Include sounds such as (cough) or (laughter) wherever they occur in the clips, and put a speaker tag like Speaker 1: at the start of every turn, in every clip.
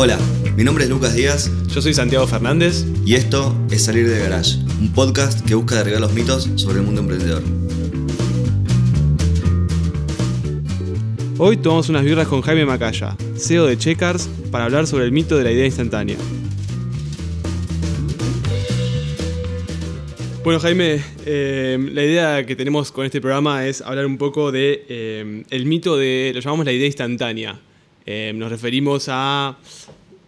Speaker 1: Hola, mi nombre es Lucas Díaz
Speaker 2: Yo soy Santiago Fernández.
Speaker 1: y esto es Salir de Garage, un podcast que busca derribar los mitos sobre el mundo emprendedor.
Speaker 2: Hoy tomamos unas birras con Jaime Macaya, CEO de Checkers, para hablar sobre el mito de la idea instantánea. Bueno Jaime, eh, la idea que tenemos con este programa es hablar un poco de eh, el mito de, lo llamamos la idea instantánea. Eh, nos referimos a,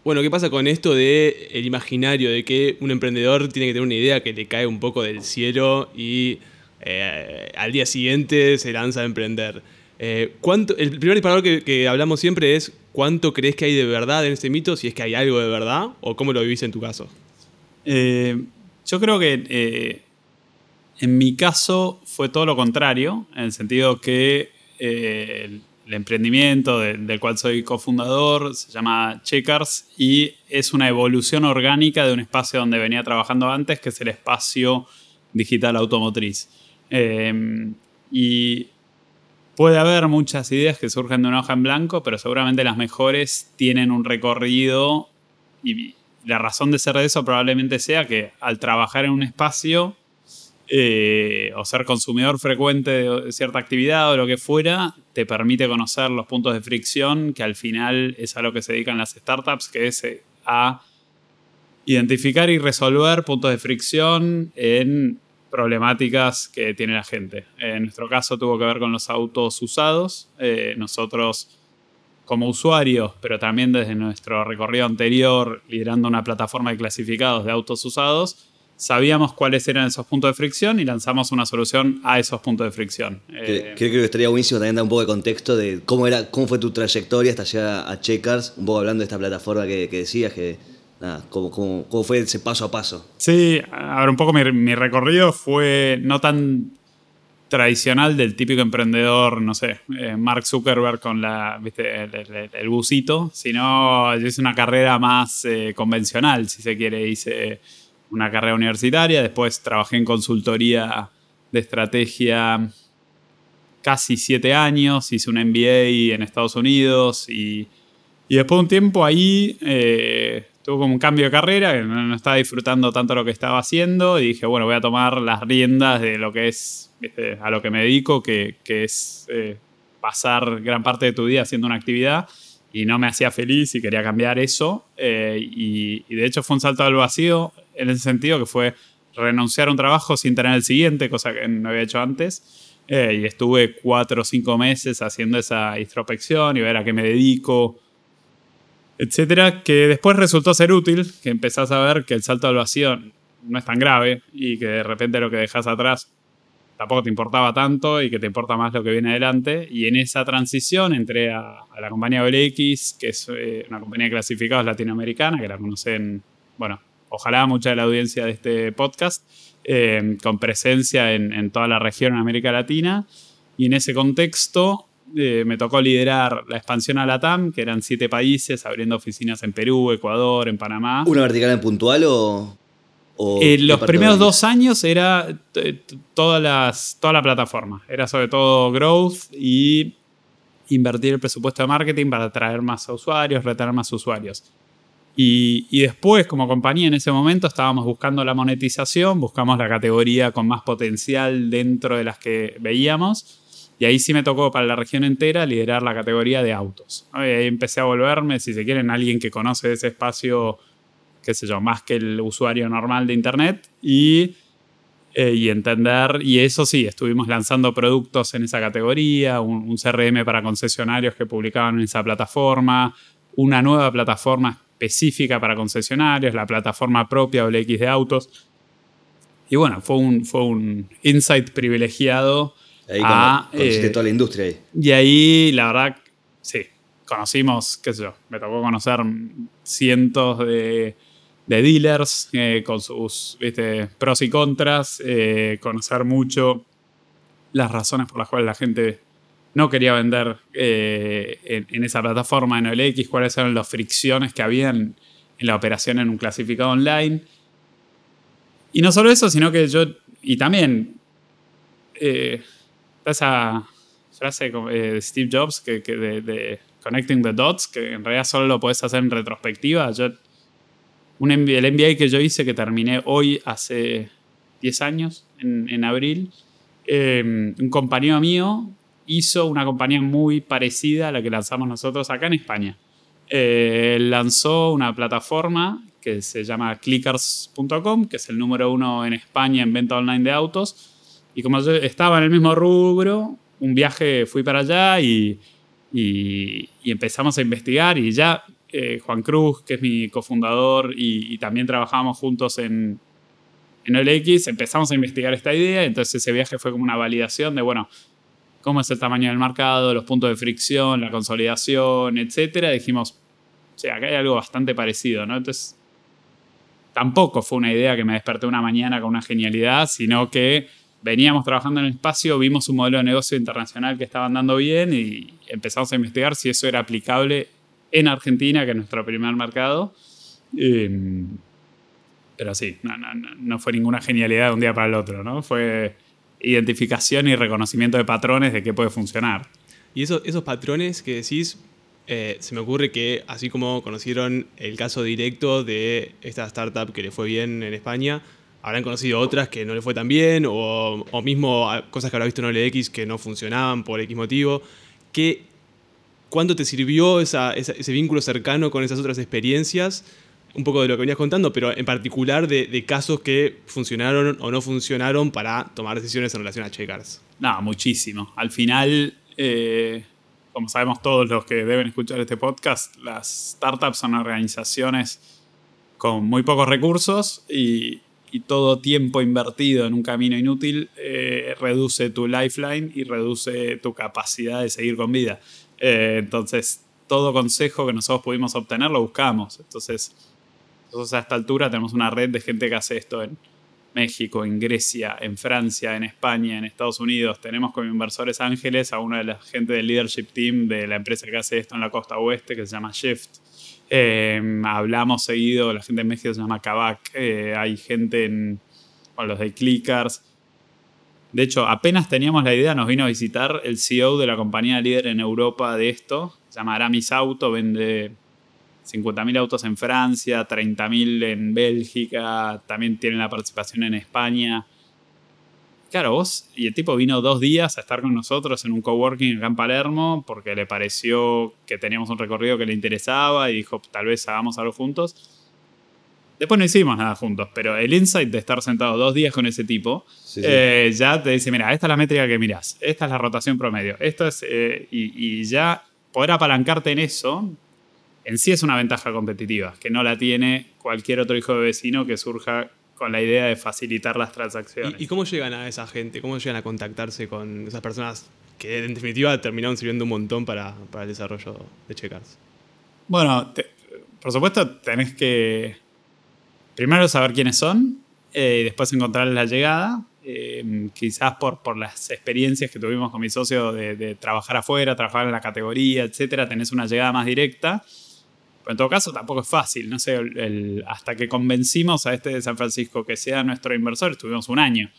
Speaker 2: bueno, ¿qué pasa con esto de el imaginario de que un emprendedor tiene que tener una idea que le cae un poco del cielo y eh, al día siguiente se lanza a emprender? Eh, ¿cuánto, el primer disparador que, hablamos siempre es cuánto crees que hay de verdad en este mito, si es que hay algo de verdad, o cómo lo vivís en tu caso.
Speaker 3: Eh, yo creo que en mi caso fue todo lo contrario, en el sentido que el emprendimiento de- del cual soy cofundador se llama Checkers y es una evolución orgánica de un espacio donde venía trabajando antes, que es el espacio digital automotriz. Eh, y puede haber muchas ideas que surgen de una hoja en blanco, pero seguramente las mejores tienen un recorrido y la razón de ser de eso probablemente sea que al trabajar en un espacio eh, o ser consumidor frecuente de cierta actividad o lo que fuera, te permite conocer los puntos de fricción que al final es a lo que se dedican las startups, que es eh, a identificar y resolver puntos de fricción en problemáticas que tiene la gente. En nuestro caso tuvo que ver con los autos usados. Eh, nosotros como usuarios, pero también desde nuestro recorrido anterior, liderando una plataforma de clasificados de autos usados, sabíamos cuáles eran esos puntos de fricción y lanzamos una solución a esos puntos de fricción. Eh,
Speaker 1: Creo que estaría buenísimo también dar un poco de contexto de cómo, era, cómo fue tu trayectoria hasta llegar a Checkers, un poco hablando de esta plataforma que, que decías, que nada, cómo, cómo, cómo fue ese paso a paso.
Speaker 3: Sí, a ver, un poco mi, mi recorrido fue no tan tradicional del típico emprendedor, no sé, eh, Mark Zuckerberg con la, ¿viste? El, el- el busito, sino yo hice una carrera más eh, convencional, si se quiere. Hice una carrera universitaria, después trabajé en consultoría de estrategia casi siete años, hice un MBA en Estados Unidos y, y después de un tiempo ahí eh, tuve como un cambio de carrera, no, estaba disfrutando tanto lo que estaba haciendo y dije, bueno, voy a tomar las riendas de lo que es, ¿viste? a lo que me dedico, que, que es eh, pasar gran parte de tu día haciendo una actividad y no me hacía feliz y quería cambiar eso. eh, y de hecho fue un salto al vacío en ese sentido que fue renunciar a un trabajo sin tener el siguiente, cosa que no había hecho antes. Eh, y estuve cuatro o cinco meses haciendo esa introspección y ver a qué me dedico, etcétera, que después resultó ser útil, que empezás a ver que el salto al vacío no es tan grave y que de repente lo que dejas atrás tampoco te importaba tanto y que te importa más lo que viene adelante. Y en esa transición entré a, a la compañía OLX, que es eh, una compañía de clasificados latinoamericana, que la conocen, bueno, ojalá mucha de la audiencia de este podcast, eh, con presencia en, en toda la región en América Latina. Y en ese contexto eh, me tocó liderar la expansión a Latam, que eran siete países, abriendo oficinas en Perú, Ecuador, en Panamá.
Speaker 1: ¿Una vertical en puntual o...? o
Speaker 3: Eh, los primeros dos años era t- todas las, toda la plataforma. Era sobre todo growth y invertir el presupuesto de marketing para atraer más usuarios, retener más usuarios. Y, y después, como compañía, en ese momento estábamos buscando la monetización, buscamos la categoría con más potencial dentro de las que veíamos. Y ahí sí me tocó para la región entera liderar la categoría de autos. ¿no? Y ahí empecé a volverme, si se quieren, alguien que conoce ese espacio qué sé yo, más que el usuario normal de Internet y, eh, y entender, y eso sí, estuvimos lanzando productos en esa categoría, un, un CRM para concesionarios que publicaban en esa plataforma, una nueva plataforma específica para concesionarios, la plataforma propia OLX de autos. Y bueno, fue un, fue un insight privilegiado.
Speaker 1: Ahí
Speaker 3: a, eh,
Speaker 1: toda la industria ahí.
Speaker 3: y ahí, la verdad, sí, conocimos, qué sé yo, me tocó conocer cientos de, de dealers eh, con sus ¿viste? pros y contras, eh, conocer mucho las razones por las cuales la gente no quería vender eh, en, en esa plataforma en OLX, cuáles eran las fricciones que habían en la operación en un clasificado online. Y no solo eso, sino que yo, y también, eh, esa frase eh, de Steve Jobs que, que de, de Connecting the Dots, que en realidad solo lo puedes hacer en retrospectiva. Yo, un, el MBA que yo hice, que terminé hoy hace 10 años, en, en abril, eh, un compañero mío hizo una compañía muy parecida a la que lanzamos nosotros acá en España. Eh, lanzó una plataforma que se llama clickers.com, que es el número uno en España en venta online de autos. Y como yo estaba en el mismo rubro, un viaje fui para allá y, y, empezamos a investigar y ya eh, Juan Cruz, que es mi cofundador y, también trabajamos juntos en, en OLX, empezamos a investigar esta idea, entonces ese viaje fue como una validación de, bueno, cómo es el tamaño del mercado, los puntos de fricción, la consolidación, etcétera. Dijimos, o sea, acá hay algo bastante parecido, ¿no? Entonces, tampoco fue una idea que me desperté una mañana con una genialidad, sino que veníamos trabajando en el espacio, vimos un modelo de negocio internacional que estaba andando bien y empezamos a investigar si eso era aplicable en Argentina, que es nuestro primer mercado. Em, pero sí, no, no, no, fue ninguna genialidad de un día para el otro, ¿no? Fue identificación y reconocimiento de patrones de qué puede funcionar.
Speaker 2: Y esos, esos patrones que decís, eh, se me ocurre que así como conocieron el caso directo de esta startup que le fue bien en España, habrán conocido otras que no le fue tan bien, o, o mismo cosas que habrá visto en OLX que no funcionaban por X motivo. ¿Qué, ¿Cuánto te sirvió ese vínculo cercano con esas otras experiencias? Un poco de lo que venías contando, pero en particular de, casos que funcionaron o no funcionaron para tomar decisiones en relación a Checkers.
Speaker 3: No, muchísimo. Al final, eh, como sabemos todos los que deben escuchar este podcast, las startups son organizaciones con muy pocos recursos y, todo tiempo invertido en un camino inútil eh, reduce tu lifeline y reduce tu capacidad de seguir con vida. Eh, entonces, todo consejo que nosotros pudimos obtener lo buscamos. Entonces, nosotros a esta altura tenemos una red de gente que hace esto en México, en Grecia, en Francia, en España, en Estados Unidos. Tenemos como inversores ángeles a una de las gente del leadership team de la empresa que hace esto en la costa oeste, que se llama Shift Em, hablamos seguido, la gente en México se llama Kavak, eh, hay gente en los de Clickers. De hecho, apenas teníamos la idea, nos vino a visitar el CEO de la compañía líder en Europa de esto, se llama Aramis Auto, vende 50.000 autos en Francia, 30.000 en Bélgica, también tiene la participación en España. Claro, vos, y el tipo vino dos días a estar con nosotros en un coworking acá en Palermo porque le pareció que teníamos un recorrido que le interesaba y dijo, tal vez hagamos algo juntos. Después no hicimos nada juntos, pero el insight de estar sentado dos días con ese tipo eh, ya te dice, mira, esta es la métrica que mirás, esta es la rotación promedio, esto es, eh, y, y ya poder apalancarte en eso, en sí es una ventaja competitiva, que no la tiene cualquier otro hijo de vecino que surja con la idea de facilitar las transacciones.
Speaker 2: ¿Y, cómo llegan a esa gente? ¿Cómo llegan a contactarse con esas personas que en definitiva terminaron sirviendo un montón para, el desarrollo de Checkers?
Speaker 3: Bueno, por supuesto tenés que primero saber quiénes son eh, y después encontrarles la llegada. Eh, quizás por, por las experiencias que tuvimos con mi socio de, de, trabajar afuera, trabajar en la categoría, etcétera, tenés una llegada más directa en todo caso tampoco es fácil, no sé, hasta que convencimos a este de San Francisco que sea nuestro inversor, estuvimos un año.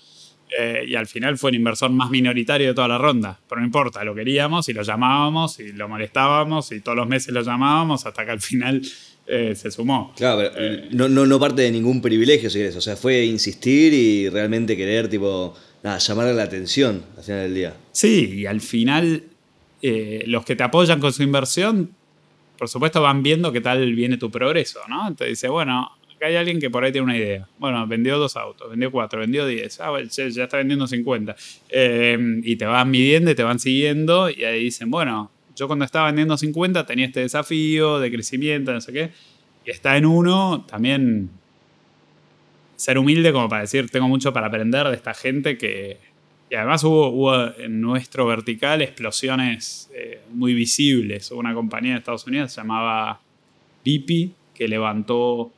Speaker 3: Eh, y al final fue el inversor más minoritario de toda la ronda. Pero no importa, lo queríamos y lo llamábamos y lo molestábamos y todos los meses lo llamábamos hasta que al final eh, se sumó.
Speaker 1: Claro, pero eh, no, no, no, parte de ningún privilegio, si querés. O sea, fue insistir y realmente querer, tipo, nada, llamarle la atención al final del día.
Speaker 3: Sí, y al final los que te apoyan con su inversión por supuesto van viendo qué tal viene tu progreso, ¿no? Entonces dice, bueno, acá hay alguien que por ahí tiene una idea. Bueno, vendió dos autos, vendió cuatro, vendió diez. Ah, bueno, ya está vendiendo 50. Em, y te van midiendo y te van siguiendo y ahí dicen, bueno, yo cuando estaba vendiendo 50 tenía este desafío de crecimiento, no sé qué. Y está en uno, también ser humilde como para decir, tengo mucho para aprender de esta gente que, y además hubo, en nuestro vertical explosiones eh, muy visibles. Hubo una compañía de Estados Unidos se llamaba Pipi que levantó,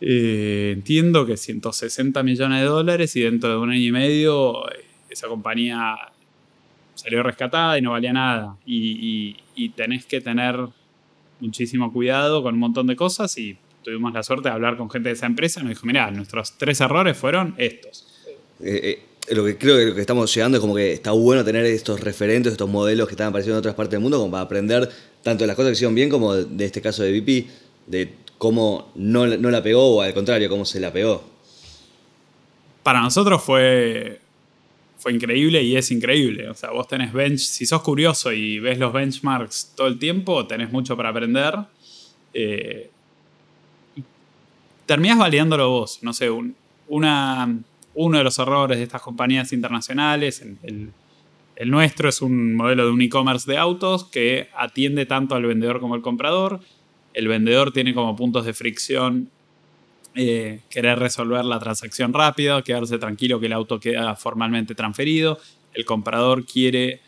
Speaker 3: eh, entiendo que 160 millones de dólares y dentro de un año y medio eh, esa compañía salió rescatada y no valía nada. Y, tenés que tener muchísimo cuidado con un montón de cosas y tuvimos la suerte de hablar con gente de esa empresa y me dijo, mira, nuestros tres errores fueron estos
Speaker 1: lo que creo que lo que estamos llegando es como que está bueno tener estos referentes, estos modelos que están apareciendo en otras partes del mundo, como para aprender tanto de las cosas que hicieron bien como de este caso de VP, de cómo no, no la pegó o al contrario, cómo se la pegó.
Speaker 3: Para nosotros fue, fue increíble y es increíble. O sea, vos tenés bench, si sos curioso y ves los benchmarks todo el tiempo, tenés mucho para aprender. Eh, terminás validándolo vos. No sé, una, uno de los errores de estas compañías internacionales, el, nuestro es un modelo de un e-commerce de autos que atiende tanto al vendedor como al comprador. El vendedor tiene como puntos de fricción eh, querer resolver la transacción rápido, quedarse tranquilo que el auto queda formalmente transferido. El comprador quiere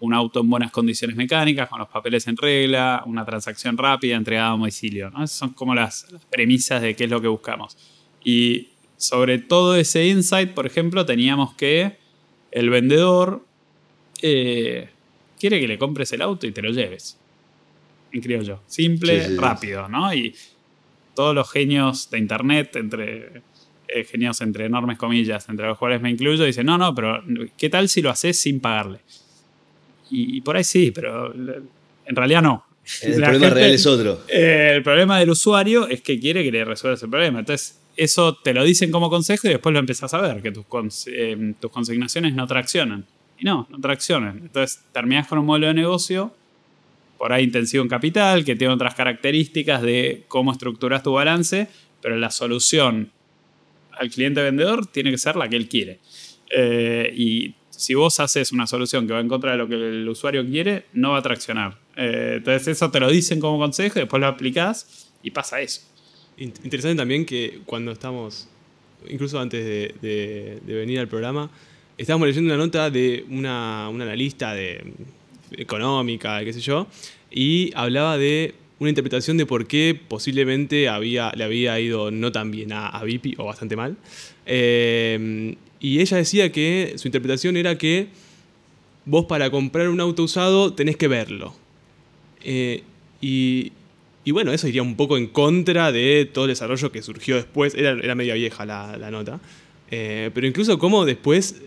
Speaker 3: un auto en buenas condiciones mecánicas, con los papeles en regla, una transacción rápida, entregada a domicilio. Esas son como las, premisas de qué es lo que buscamos. Y sobre todo ese insight, por ejemplo, teníamos que el vendedor eh, quiere que le compres el auto y te lo lleves. En yo Simple, rápido, ¿no? Y todos los genios de Internet, entre eh, genios entre enormes comillas, entre los cuales me incluyo, dicen, no, no, pero ¿qué tal si lo haces sin pagarle? Y, por ahí sí, pero en realidad no.
Speaker 1: El problema real es otro.
Speaker 3: Eh, el problema del usuario es que quiere que le resuelvas el problema. Entonces, eso te lo dicen como consejo y después lo empezás a ver, que tus, eh, tus consignaciones no traccionan. Y no, no traccionan. Entonces, terminás con un modelo de negocio por ahí intensivo en capital, que tiene otras características de cómo estructuras tu balance, pero la solución al cliente vendedor tiene que ser la que él quiere. Eh, y si vos haces una solución que va en contra de lo que el usuario quiere, no va a traccionar. Eh, entonces eso te lo dicen como consejo, después lo aplicás y pasa eso.
Speaker 2: Interesante también que cuando estamos, incluso antes de, venir al programa, estábamos leyendo una nota de una analista económica, qué sé yo, y hablaba de una interpretación de por qué posiblemente había, le había ido no tan bien a, a Vipi o bastante mal. Eh, y ella decía que su interpretación era que vos para comprar un auto usado tenés que verlo. Eh, y, bueno, eso iría un poco en contra de todo el desarrollo que surgió después. Era, era media vieja la, nota. Eh, pero incluso como después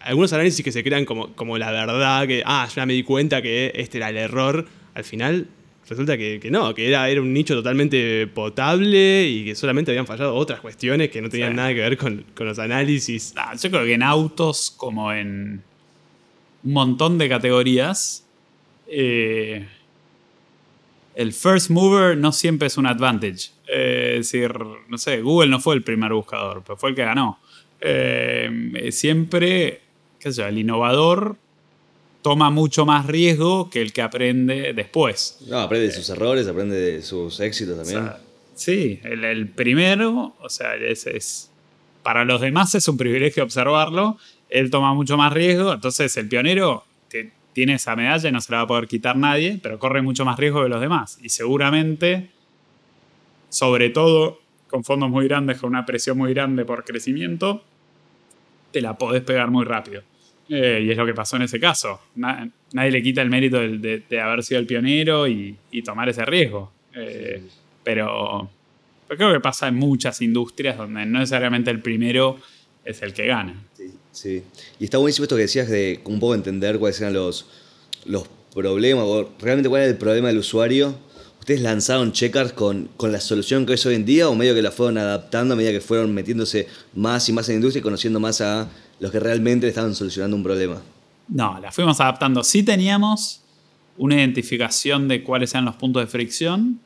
Speaker 2: algunos análisis que se crean como, como la verdad, que, ah, ya me di cuenta que este era el error, al final resulta que, no, que era, era un nicho totalmente potable y que solamente habían fallado otras cuestiones que no tenían nada que ver con, los análisis.
Speaker 3: yo creo que en autos, como en un montón de categorías, eh, el first mover no siempre es un advantage. Eh, es decir, no sé, Google no fue el primer buscador, pero fue el que ganó. Eh, siempre el innovador toma mucho más riesgo que el que aprende después.
Speaker 1: No, aprende de sus errores, aprende de sus éxitos también.
Speaker 3: sí, el, primero, o sea, es, para los demás es un privilegio observarlo, él toma mucho más riesgo, entonces el pionero tiene esa medalla y no se la va a poder quitar nadie, pero corre mucho más riesgo que los demás. Y seguramente, sobre todo con fondos muy grandes, con una presión muy grande por crecimiento, te la podés pegar muy rápido. Eh, y es lo que pasó en ese caso. nadie le quita el mérito de, haber sido el pionero y, tomar ese riesgo. Eh, pero, creo que pasa en muchas industrias donde no necesariamente el primero es el que gana.
Speaker 1: Sí, sí. Y está buenísimo esto que decías de un poco entender cuáles eran los, los problemas, o realmente cuál era el problema del usuario. ¿Ustedes lanzaron checkers con, con, la solución que es hoy en día o medio que la fueron adaptando a medida que fueron metiéndose más y más en la industria y conociendo más a los que realmente estaban solucionando un problema.
Speaker 3: No, la fuimos adaptando. Sí teníamos una identificación de cuáles eran los puntos de fricción.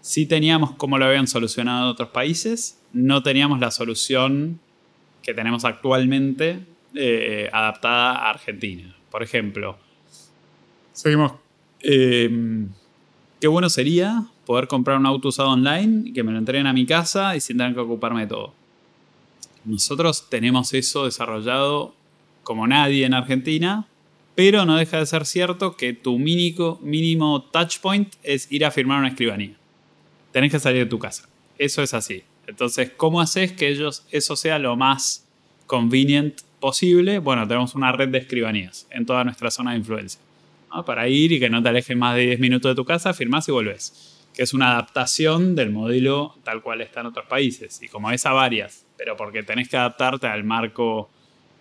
Speaker 3: Sí teníamos cómo lo habían solucionado otros países. No teníamos la solución que tenemos actualmente eh, adaptada a Argentina. Por ejemplo, seguimos. Em, qué bueno sería poder comprar un auto usado online y que me lo entreguen a mi casa y sin tener que ocuparme de todo. Nosotros tenemos eso desarrollado como nadie en Argentina, pero no deja de ser cierto que tu mínimo, mínimo touch point es ir a firmar una escribanía. Tenés que salir de tu casa. Eso es así. Entonces, ¿cómo haces que ellos, eso sea lo más convenient posible? Bueno, tenemos una red de escribanías en toda nuestra zona de influencia. Para ir y que no te alejes más de 10 minutos de tu casa, firmás y volvés. Que es una adaptación del modelo tal cual está en otros países. Y como es a varias pero porque tenés que adaptarte al marco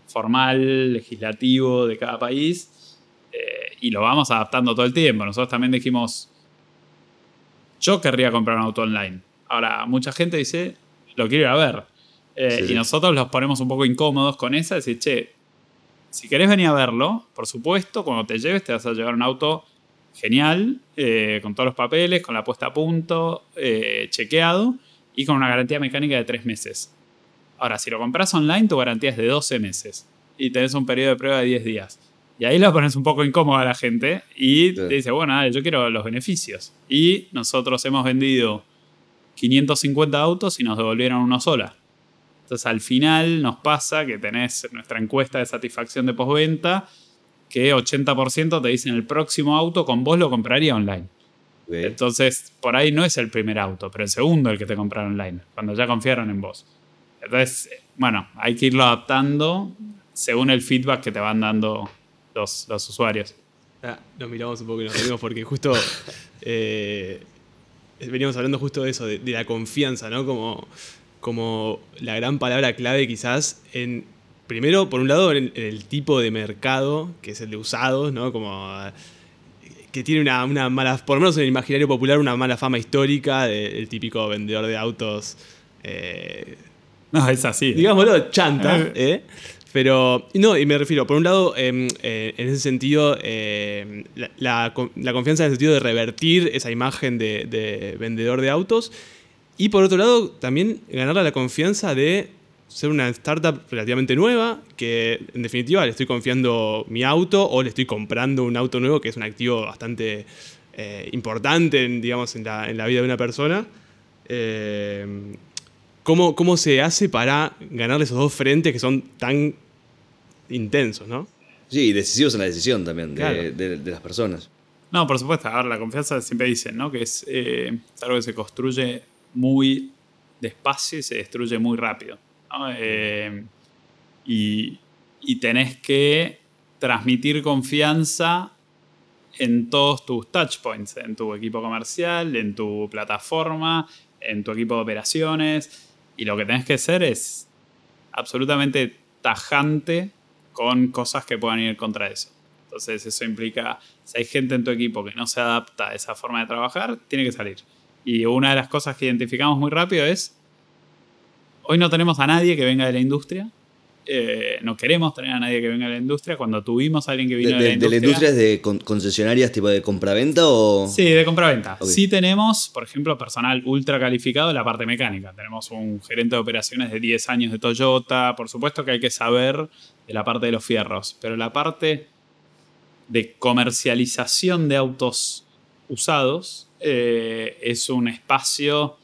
Speaker 3: formal, legislativo de cada país. eh, y lo vamos adaptando todo el tiempo. Nosotros también dijimos, yo querría comprar un auto online. Ahora, mucha gente dice, lo quiero ir a ver. Eh,
Speaker 1: Sí,
Speaker 3: y nosotros los ponemos un poco incómodos con esa, decir, che, si querés venir a verlo, por supuesto, cuando te lleves te vas a llevar un auto genial, eh, con todos los papeles, con la puesta a punto, eh, chequeado y con una garantía mecánica de tres meses. Ahora, si lo compras online, tu garantía es de 12 meses y tenés un periodo de prueba de 10 días. Y ahí lo pones un poco incómodo a la gente y te dice, bueno, dale, yo quiero los beneficios. Y nosotros hemos vendido 550 autos y nos devolvieron uno sola. Entonces al final nos pasa que tenés nuestra encuesta de satisfacción de postventa que 80% te dicen el próximo auto con vos lo compraría online. Entonces, por ahí no es el primer auto, pero el segundo el que te compraron online, cuando ya confiaron en vos. Entonces, bueno, hay que irlo adaptando según el feedback que te van dando los, los usuarios.
Speaker 2: Ah, nos miramos un poco y nos reímos porque justo (laughs) eh, veníamos hablando justo de eso, de, de la confianza, ¿no? Como, como la gran palabra clave quizás en, primero, por un lado, en, en el tipo de mercado, que es el de usados, ¿no? Como eh, que tiene una, una mala, por lo menos en el imaginario popular, una mala fama histórica del típico vendedor de autos. eh,
Speaker 3: No, es así.
Speaker 2: digámoslo, chanta, ¿eh? Pero, no, y me refiero, por un lado, em, eh, en ese sentido, em, la, la con- la confianza en el sentido de revertir esa imagen de, de vendedor de autos. Y por otro lado, también ganarle la confianza de ser una startup relativamente nueva, que en definitiva le estoy confiando mi auto o le estoy comprando un auto nuevo, que es un activo bastante eh, importante, en, digamos, en la, en la vida de una persona. ¿Cómo, ¿Cómo se hace para ganar esos dos frentes que son tan intensos, no?
Speaker 1: Sí, y decisivos en la decisión también de,
Speaker 2: Claro.
Speaker 1: de- de las personas.
Speaker 3: No, por supuesto. A ver, la confianza siempre dicen, ¿no? Que es, eh, es algo que se construye muy despacio y se destruye muy rápido. ¿no? Eh, y, y tenés que transmitir confianza en todos tus touchpoints, en tu equipo comercial, en tu plataforma, en tu equipo de operaciones. Y lo que tenés que hacer es absolutamente tajante con cosas que puedan ir contra eso. Entonces eso implica, si hay gente en tu equipo que no se adapta a esa forma de trabajar, tiene que salir. Y una de las cosas que identificamos muy rápido es, hoy no tenemos a nadie que venga de la industria, eh, no queremos tener a nadie que venga de la industria, cuando tuvimos a alguien que
Speaker 1: De,
Speaker 3: vino de,
Speaker 1: de-
Speaker 3: la
Speaker 1: de
Speaker 3: industria...
Speaker 1: la industria es de con- concesionarias tipo de compraventa o...?
Speaker 3: Sí, de compra-venta. Sí tenemos, por ejemplo, personal ultra calificado en la parte mecánica. Tenemos un gerente de operaciones de 10 años de Toyota. Por supuesto que hay que saber de la parte de los fierros. Pero la parte de comercialización de autos usados eh, es un espacio...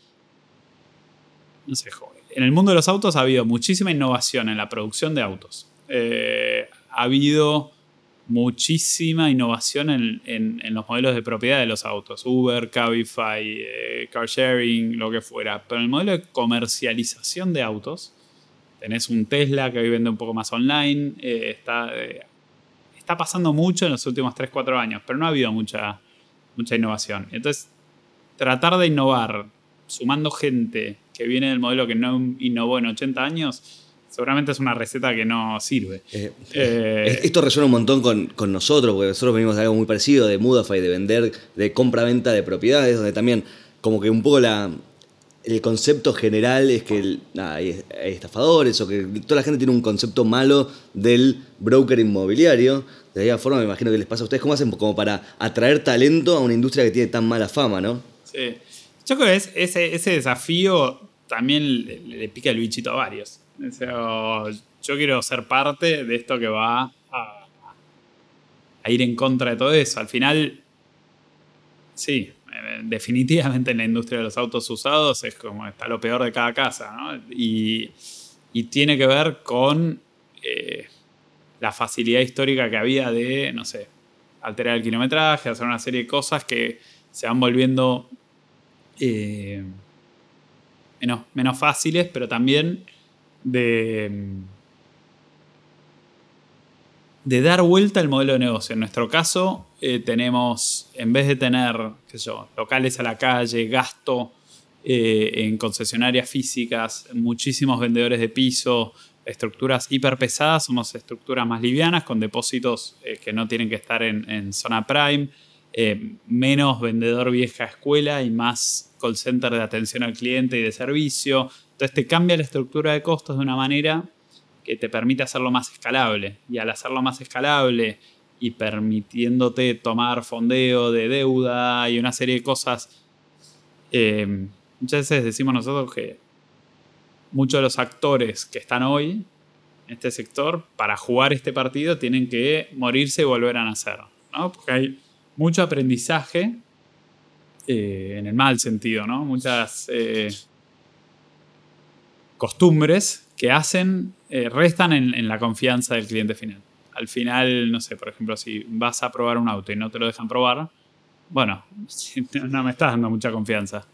Speaker 3: No sé, jo- en el mundo de los autos ha habido muchísima innovación en la producción de autos. Eh, ha habido muchísima innovación en, los modelos de propiedad de los autos. Uber, Cabify, eh, car sharing, lo que fuera. Pero en el modelo de comercialización de autos, tenés un Tesla que hoy vende un poco más online. eh, está, está pasando mucho en los últimos 3-4 años, pero no ha habido mucha, mucha innovación. Entonces, tratar de innovar sumando gente que viene del modelo que no innovó en 80 años, seguramente es una receta que no sirve.
Speaker 1: Eh,
Speaker 3: Eh,
Speaker 1: es- Esto resuena un montón con, con nosotros, porque nosotros venimos de algo muy parecido, de Mudafy, de vender, de compra-venta de propiedades, donde también como que un poco la, el concepto general es que nada, hay estafadores o que toda la gente tiene un concepto malo del broker inmobiliario. De alguna forma me imagino que les pasa a ustedes, ¿cómo hacen como para atraer talento a una industria que tiene tan mala fama, no?
Speaker 3: Sí. Yo creo que es- ese, ese desafío también le, le pica el bichito a varios. Yo quiero ser parte de esto que va a, a ir en contra de todo eso. Al final, sí, eh, definitivamente en la industria de los autos usados es como está lo peor de cada casa, ¿no? Y, y tiene que ver con eh, la facilidad histórica que había de, no sé, alterar el kilometraje, hacer una serie de cosas que se van volviendo eh, menos, menos fáciles, pero también de, de dar vuelta al modelo de negocio. En nuestro caso, eh, tenemos, en vez de tener, yo, locales a la calle, gasto eh, en concesionarias físicas, muchísimos vendedores de piso, estructuras hiperpesadas, somos estructuras más livianas con depósitos que no tienen que estar en, zona prime, eh, menos vendedor vieja escuela y más call center de atención al cliente y de servicio. Entonces te cambia la estructura de costos de una manera que te permite hacerlo más escalable. Y al hacerlo más escalable y permitiéndote tomar fondeo de deuda y una serie de cosas, eh, muchas veces decimos nosotros que muchos de los actores que están hoy en este sector, para jugar este partido, tienen que morirse y volver a nacer. ¿no? Porque hay mucho aprendizaje eh, en el mal sentido, ¿no? Muchas eh, costumbres que hacen, eh, restan en, la confianza del cliente final. Al final, no sé, por ejemplo, si vas a probar un auto y no te lo dejan probar, bueno, (laughs) no me estás dando mucha confianza.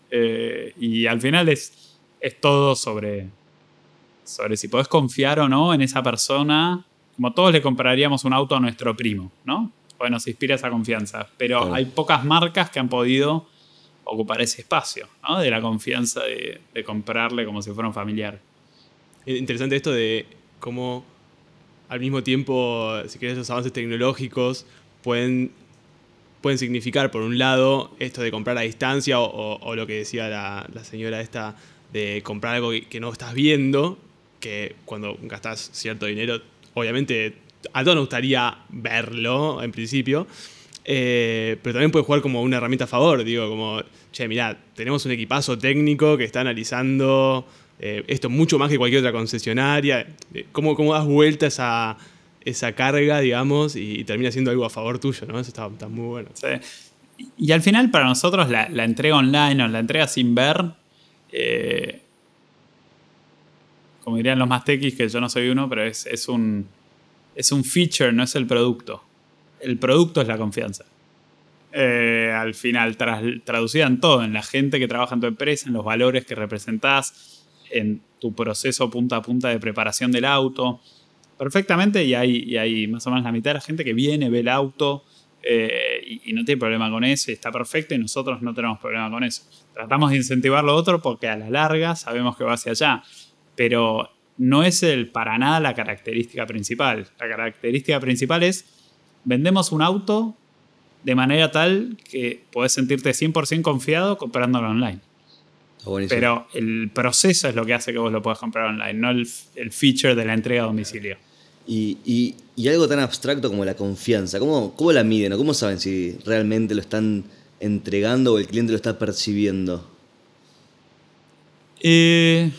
Speaker 3: y al final es es todo sobre, sobre si podés confiar o no en esa persona. Como todos le compraríamos un auto a nuestro primo, ¿no? Bueno, se inspira esa confianza. Pero hay pocas marcas que han podido ocupar ese espacio, ¿no? De la confianza de, comprarle como si fuera un familiar.
Speaker 2: Interesante esto de cómo al mismo tiempo, si querés, los avances tecnológicos pueden, pueden significar, por un lado, esto de comprar a distancia o, lo que decía la, la señora esta de comprar algo que no estás viendo, que cuando gastas cierto dinero, obviamente a todos nos gustaría verlo en principio, eh, pero también puede jugar como una herramienta a favor, digo, como, che, mirá, tenemos un equipazo técnico que está analizando eh, esto mucho más que cualquier otra concesionaria, eh, ¿cómo, cómo das vuelta esa, esa carga, digamos, y, termina siendo algo a favor tuyo, ¿no? Eso está, está muy bueno.
Speaker 3: Y al final para nosotros la, entrega online o la entrega sin ver como dirían los más techis, que yo no soy uno, pero es, un, es un feature, no es el producto. El producto es la confianza. Eh, al final, traducida en todo, en la gente que trabaja en tu empresa, en los valores que representás, en tu proceso punta a punta de preparación del auto. Perfectamente, y hay, y hay más o menos la mitad de la gente que viene, ve el auto, eh, y, no tiene problema con eso y está perfecto y nosotros no tenemos problema con eso. Tratamos de incentivar lo otro porque a la larga sabemos que va hacia allá, pero no es el, para nada la característica principal. La característica principal es vendemos un auto de manera tal que puedes sentirte 100% confiado comprándolo online. Pero el proceso es lo que hace que vos lo puedas comprar online, no el, el feature de la entrega a domicilio.
Speaker 1: Y, algo tan abstracto como la confianza, ¿cómo, cómo la miden o cómo saben si realmente lo están entregando o el cliente lo está percibiendo?
Speaker 3: Eh,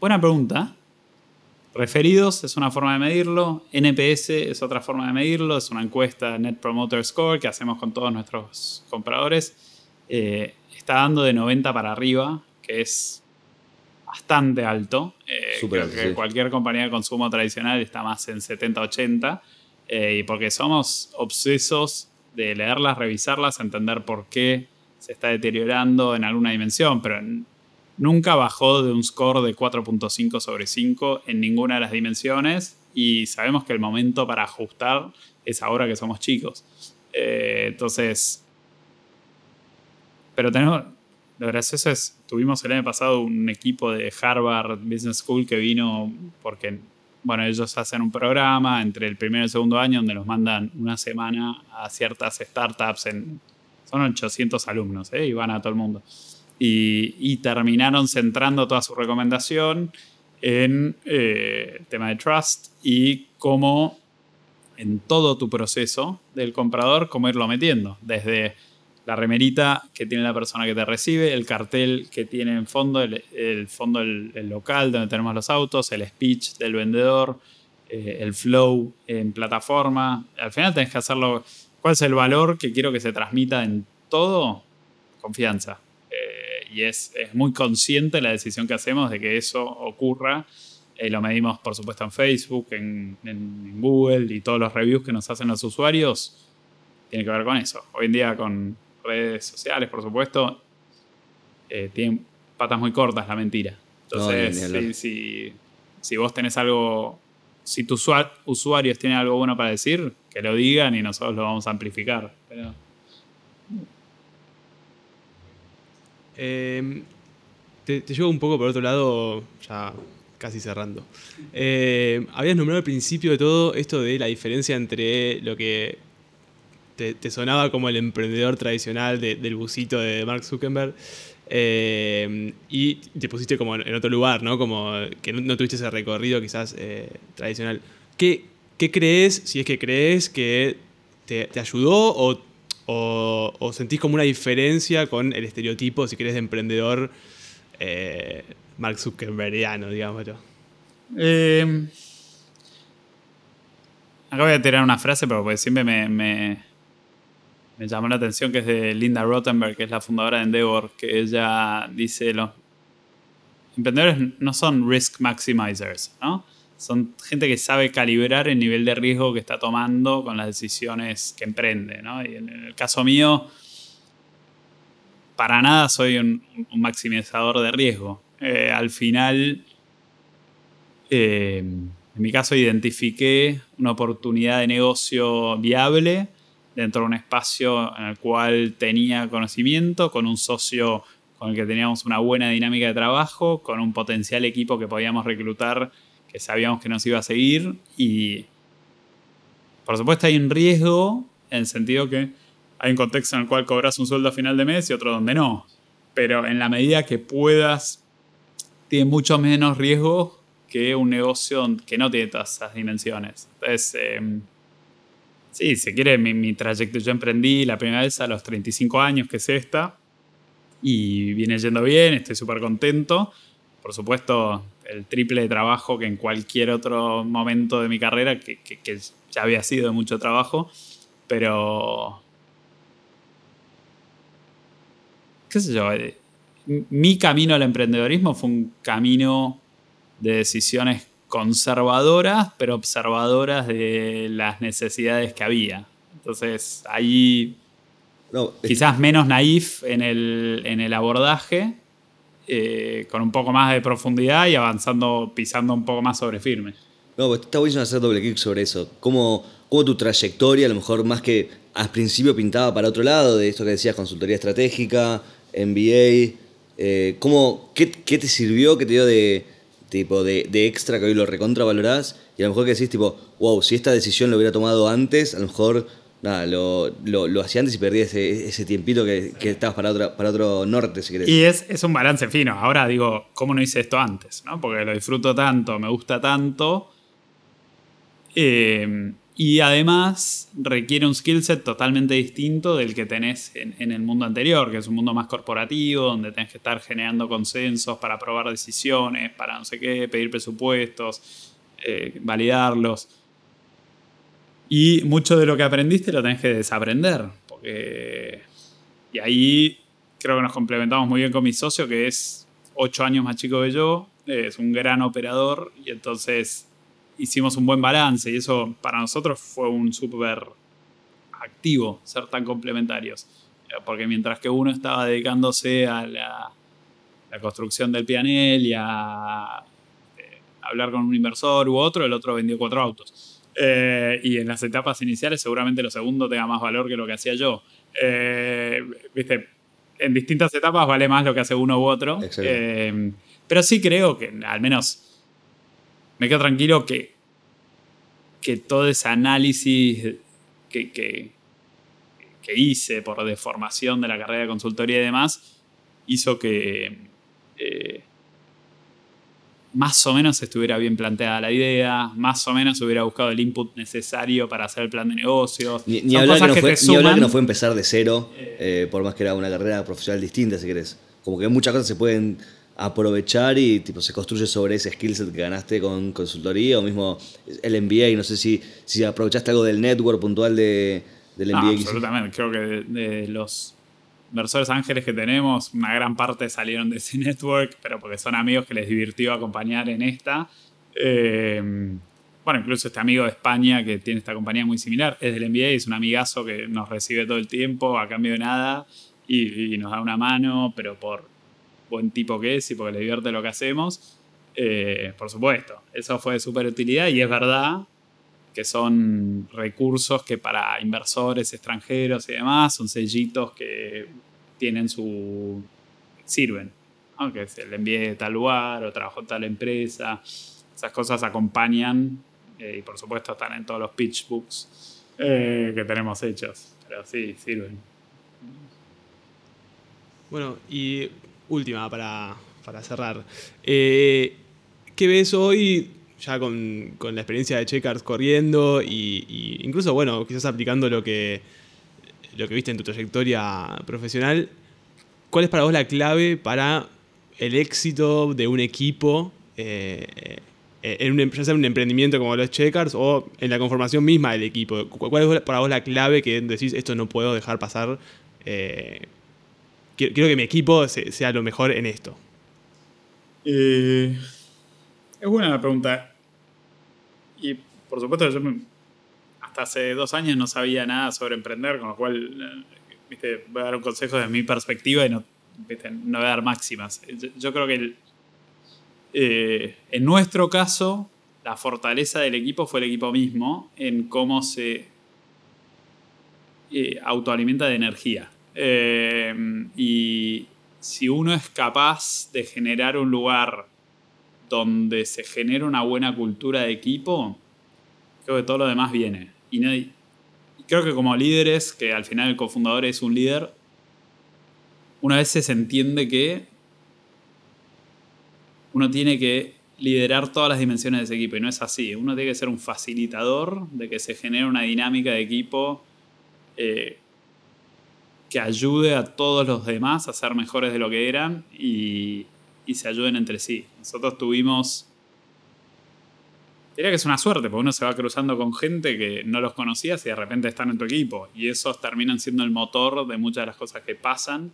Speaker 3: buena pregunta. Referidos es una forma de medirlo, NPS es otra forma de medirlo, es una encuesta Net Promoter Score que hacemos con todos nuestros compradores. Eh, está dando de 90 para arriba, que es bastante alto. Eh, creo que cualquier compañía de consumo tradicional está más en 70-80. Eh, y porque somos obsesos de leerlas, revisarlas, entender por qué se está deteriorando en alguna dimensión, pero nunca bajó de un score de 4.5 sobre 5 en ninguna de las dimensiones y sabemos que el momento para ajustar es ahora que somos chicos. Eh, entonces, pero tenemos, lo gracioso es, tuvimos el año pasado un equipo de Harvard Business School que vino porque, bueno, ellos hacen un programa entre el primero y el segundo año donde los mandan una semana a ciertas startups, son 800 alumnos, ¿eh? y van a todo el mundo. Y, terminaron centrando toda su recomendación en eh, el tema de trust y cómo en todo tu proceso del comprador, cómo irlo metiendo, desde la remerita que tiene la persona que te recibe, el cartel que tiene en fondo, el, fondo del local donde tenemos los autos, el speech del vendedor, eh, el flow en plataforma. Al final tenés que hacerlo. ¿Cuál es el valor que quiero que se transmita en todo? Confianza. Y es, muy consciente la decisión que hacemos de que eso ocurra. Eh, lo medimos, por supuesto, en Facebook, en, en Google y todos los reviews que nos hacen los usuarios. Tiene que ver con eso. Hoy en día con redes sociales, por supuesto, eh, tienen patas muy cortas la mentira. Entonces, si, vos tenés algo, si tus usuarios tienen algo bueno para decir, que lo digan y nosotros lo vamos a amplificar.
Speaker 2: Em, te, llevo un poco por otro lado, ya casi cerrando. Eh, habías nombrado al principio de todo esto de la diferencia entre lo que te, sonaba como el emprendedor tradicional del busito de Mark Zuckerberg eh, y te pusiste como en otro lugar, ¿no? Como que no, tuviste ese recorrido quizás eh, tradicional. ¿Qué, ¿Qué, crees, si es que crees, que te, ayudó o, o, sentís como una diferencia con el estereotipo, si querés, de emprendedor eh, Mark Zuckerbergiano, digámoslo?
Speaker 3: Eh, acá voy a tirar una frase, pero siempre me me llamó la atención que es de Linda Rottenberg, que es la fundadora de Endeavor, que ella dice los emprendedores no son risk maximizers, ¿no? Son gente que sabe calibrar el nivel de riesgo que está tomando con las decisiones que emprende, ¿no? Y en el caso mío, para nada soy un, maximizador de riesgo. Eh, al final, eh, en mi caso, identifiqué una oportunidad de negocio viable dentro de un espacio en el cual tenía conocimiento, con un socio con el que teníamos una buena dinámica de trabajo, con un potencial equipo que podíamos reclutar que sabíamos que nos iba a seguir y por supuesto hay un riesgo en el sentido que hay un contexto en el cual cobras un sueldo a final de mes y otro donde no. Pero en la medida que puedas, tiene mucho menos riesgo que un negocio que no tiene todas esas dimensiones. Entonces, em, Sí, si quiere, mi, mi yo emprendí la primera vez a los 35 años, que es esta, y viene yendo bien, estoy súper contento. Por supuesto, el triple de trabajo que en cualquier otro momento de mi carrera, que, que, ya había sido de mucho trabajo, pero... ¿Qué sé yo? Eh, mi camino al emprendedorismo fue un camino de decisiones conservadoras, pero observadoras de las necesidades que había. Entonces, ahí quizás menos naif en el, en el abordaje, eh, con un poco más de profundidad y avanzando, pisando un poco más sobre firme.
Speaker 1: No, pues está buenísimo hacer doble clic sobre eso. ¿Cómo, ¿Cómo, tu trayectoria, a lo mejor más que al principio pintaba para otro lado, de esto que decías, consultoría estratégica, MBA, eh, ¿cómo, qué, ¿qué te sirvió, qué te dio de, tipo de, extra que hoy lo recontravalorás y a lo mejor que decís tipo, wow, si esta decisión lo hubiera tomado antes, a lo mejor nada, lo, lo, hacía antes y perdí ese, ese tiempito que, que estabas para, otra, para otro norte, si querés.
Speaker 3: Y es, es, un balance fino. Ahora digo, ¿cómo no hice esto antes? ¿no? Porque lo disfruto tanto, me gusta tanto. Eh, y además requiere un skill set totalmente distinto del que tenés en, el mundo anterior, que es un mundo más corporativo, donde tenés que estar generando consensos para aprobar decisiones, para no sé qué, pedir presupuestos, eh, validarlos. Y mucho de lo que aprendiste lo tenés que desaprender. Porque... Y ahí creo que nos complementamos muy bien con mi socio, que es ocho años más chico que yo, es un gran operador y entonces hicimos un buen balance y eso para nosotros fue un súper activo ser tan complementarios. Eh, porque mientras que uno estaba dedicándose a la, construcción del pianel y a eh, hablar con un inversor u otro, el otro vendió cuatro autos. Eh, y en las etapas iniciales seguramente lo segundo tenga más valor que lo que hacía yo. Viste, en distintas etapas vale más lo que hace uno u otro. pero sí creo que al menos me quedo tranquilo que, que todo ese análisis que, que, hice por deformación de la carrera de consultoría y demás, hizo que eh, más o menos estuviera bien planteada la idea, más o menos hubiera buscado el input necesario para hacer el plan de negocios.
Speaker 1: Ni, hablar, que no, fue, que no, fue, empezar de cero, eh, por más que era una carrera profesional distinta, si querés. Como que muchas cosas se pueden aprovechar y tipo se construye sobre ese skillset que ganaste con consultoría o mismo el MBA. No sé si, si aprovechaste algo del network puntual de, del MBA.
Speaker 3: absolutamente. Creo que de, los inversores ángeles que tenemos, una gran parte salieron de ese (laughs) network, pero porque son amigos que les divirtió acompañar en esta. Eh, bueno, incluso este amigo de España que tiene esta compañía muy similar, es del MBA, es un amigazo que nos recibe todo el tiempo a cambio de nada y nos da una mano, pero por buen tipo que es y porque le divierte lo que hacemos, eh, por supuesto, eso fue de súper utilidad y es verdad que son recursos que para inversores extranjeros y demás son sellitos que tienen su... sirven. aunque se le envíe de tal lugar o trabajó tal empresa. Esas cosas acompañan eh, y por supuesto están en todos los pitch books eh, que tenemos hechos. Pero sí, sirven.
Speaker 2: Bueno, y última para, para cerrar. Eh, ¿Qué ves hoy, ya con, con, la experiencia de Checkers corriendo y, incluso, bueno, quizás aplicando lo que, lo que viste en tu trayectoria profesional? ¿Cuál es para vos la clave para el éxito de un equipo eh, en un, ya sea en un emprendimiento como los Checkers o en la conformación misma del equipo? ¿Cuál es para vos la clave que decís esto no puedo dejar pasar? Eh, quiero que mi equipo sea lo mejor en esto.
Speaker 3: Eh, es buena la pregunta. Y por supuesto, yo hasta hace dos años no sabía nada sobre emprender, con lo cual ¿viste? voy a dar un consejo desde mi perspectiva y no, no voy a dar máximas. Yo, creo que eh, en nuestro caso, la fortaleza del equipo fue el equipo mismo en cómo se eh, autoalimenta de energía. Eh, y si uno es capaz de generar un lugar donde se genera una buena cultura de equipo, creo que todo lo demás viene. Y, creo que como líderes, que al final el cofundador es un líder, una vez se entiende que uno tiene que liderar todas las dimensiones de ese equipo y no es así. Uno tiene que ser un facilitador de que se genere una dinámica de equipo eh, que ayude a todos los demás a ser mejores de lo que eran y, y se ayuden entre sí. Nosotros tuvimos... Diría que es una suerte, porque uno se va cruzando con gente que no los conocías y de repente están en tu equipo. Y esos terminan siendo el motor de muchas de las cosas que pasan.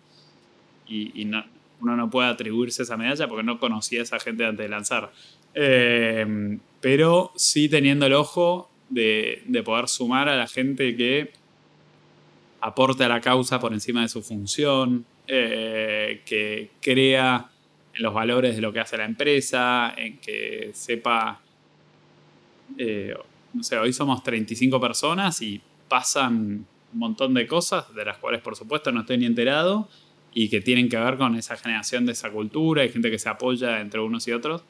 Speaker 3: Y, no, uno no puede atribuirse esa medalla porque no conocía a esa gente antes de lanzar. Eh, pero sí teniendo el ojo de, de poder sumar a la gente que aporte a la causa por encima de su función, eh, que crea en los valores de lo que hace la empresa, en que sepa, eh, no sé, hoy somos 35 personas y pasan un montón de cosas, de las cuales por supuesto no estoy ni enterado, y que tienen que ver con esa generación de esa cultura, hay gente que se apoya entre unos y otros.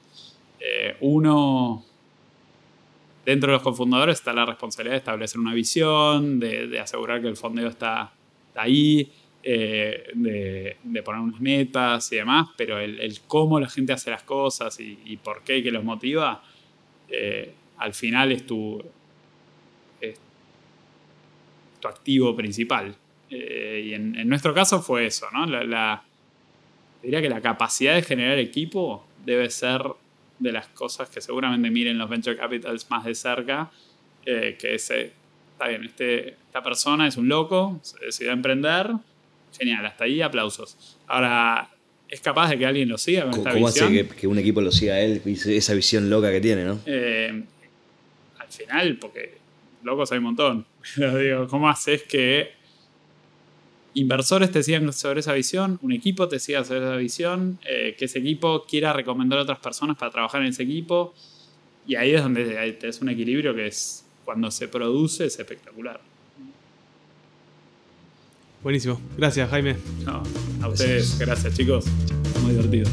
Speaker 3: Eh, uno dentro de los cofundadores está la responsabilidad de establecer una visión, de, asegurar que el fondeo está, ahí, eh, de, poner unas metas y demás, pero el, cómo la gente hace las cosas y, por qué y qué los motiva, eh, al final es tu, tu activo principal. Eh, y en, nuestro caso fue eso, ¿no? La, diría que la capacidad de generar equipo debe ser de las cosas que seguramente miren los venture capitals más de cerca, eh, que es, está bien, este, esta persona es un loco, se decidió emprender, genial, hasta ahí aplausos. Ahora, ¿es capaz de que alguien lo siga con esta
Speaker 1: ¿Cómo
Speaker 3: visión?
Speaker 1: hace que, un equipo lo siga a él, esa visión loca que tiene, no?
Speaker 3: Eh, al final, porque locos hay un montón, (laughs) pero digo, ¿cómo haces que inversores te sigan sobre esa visión, un equipo te siga sobre esa visión, eh, que ese equipo quiera recomendar a otras personas para trabajar en ese equipo. Y ahí es donde es un equilibrio que es cuando se produce es espectacular.
Speaker 2: Buenísimo. Gracias, Jaime.
Speaker 3: a ustedes, gracias chicos. Muy divertido.